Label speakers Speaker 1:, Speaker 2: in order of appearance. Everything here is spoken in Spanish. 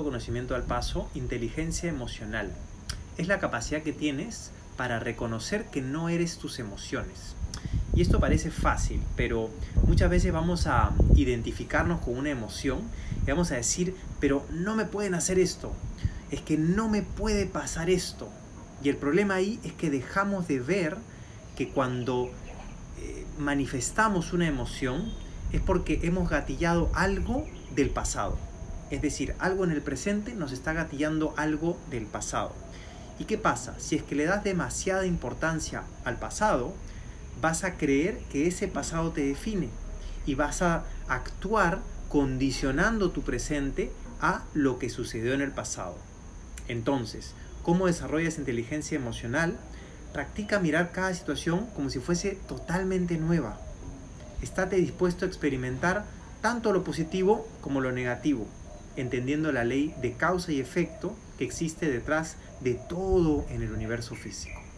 Speaker 1: autoconocimiento al paso, inteligencia emocional. Es la capacidad que tienes para reconocer que no eres tus emociones. Y esto parece fácil, pero muchas veces vamos a identificarnos con una emoción y vamos a decir, pero no me pueden hacer esto, es que no me puede pasar esto. Y el problema ahí es que dejamos de ver que cuando eh, manifestamos una emoción es porque hemos gatillado algo del pasado. Es decir, algo en el presente nos está gatillando algo del pasado. ¿Y qué pasa? Si es que le das demasiada importancia al pasado, vas a creer que ese pasado te define y vas a actuar condicionando tu presente a lo que sucedió en el pasado. Entonces, ¿cómo desarrollas inteligencia emocional? Practica mirar cada situación como si fuese totalmente nueva. Estate dispuesto a experimentar tanto lo positivo como lo negativo, entendiendo la ley de causa y efecto que existe detrás de todo en el universo físico.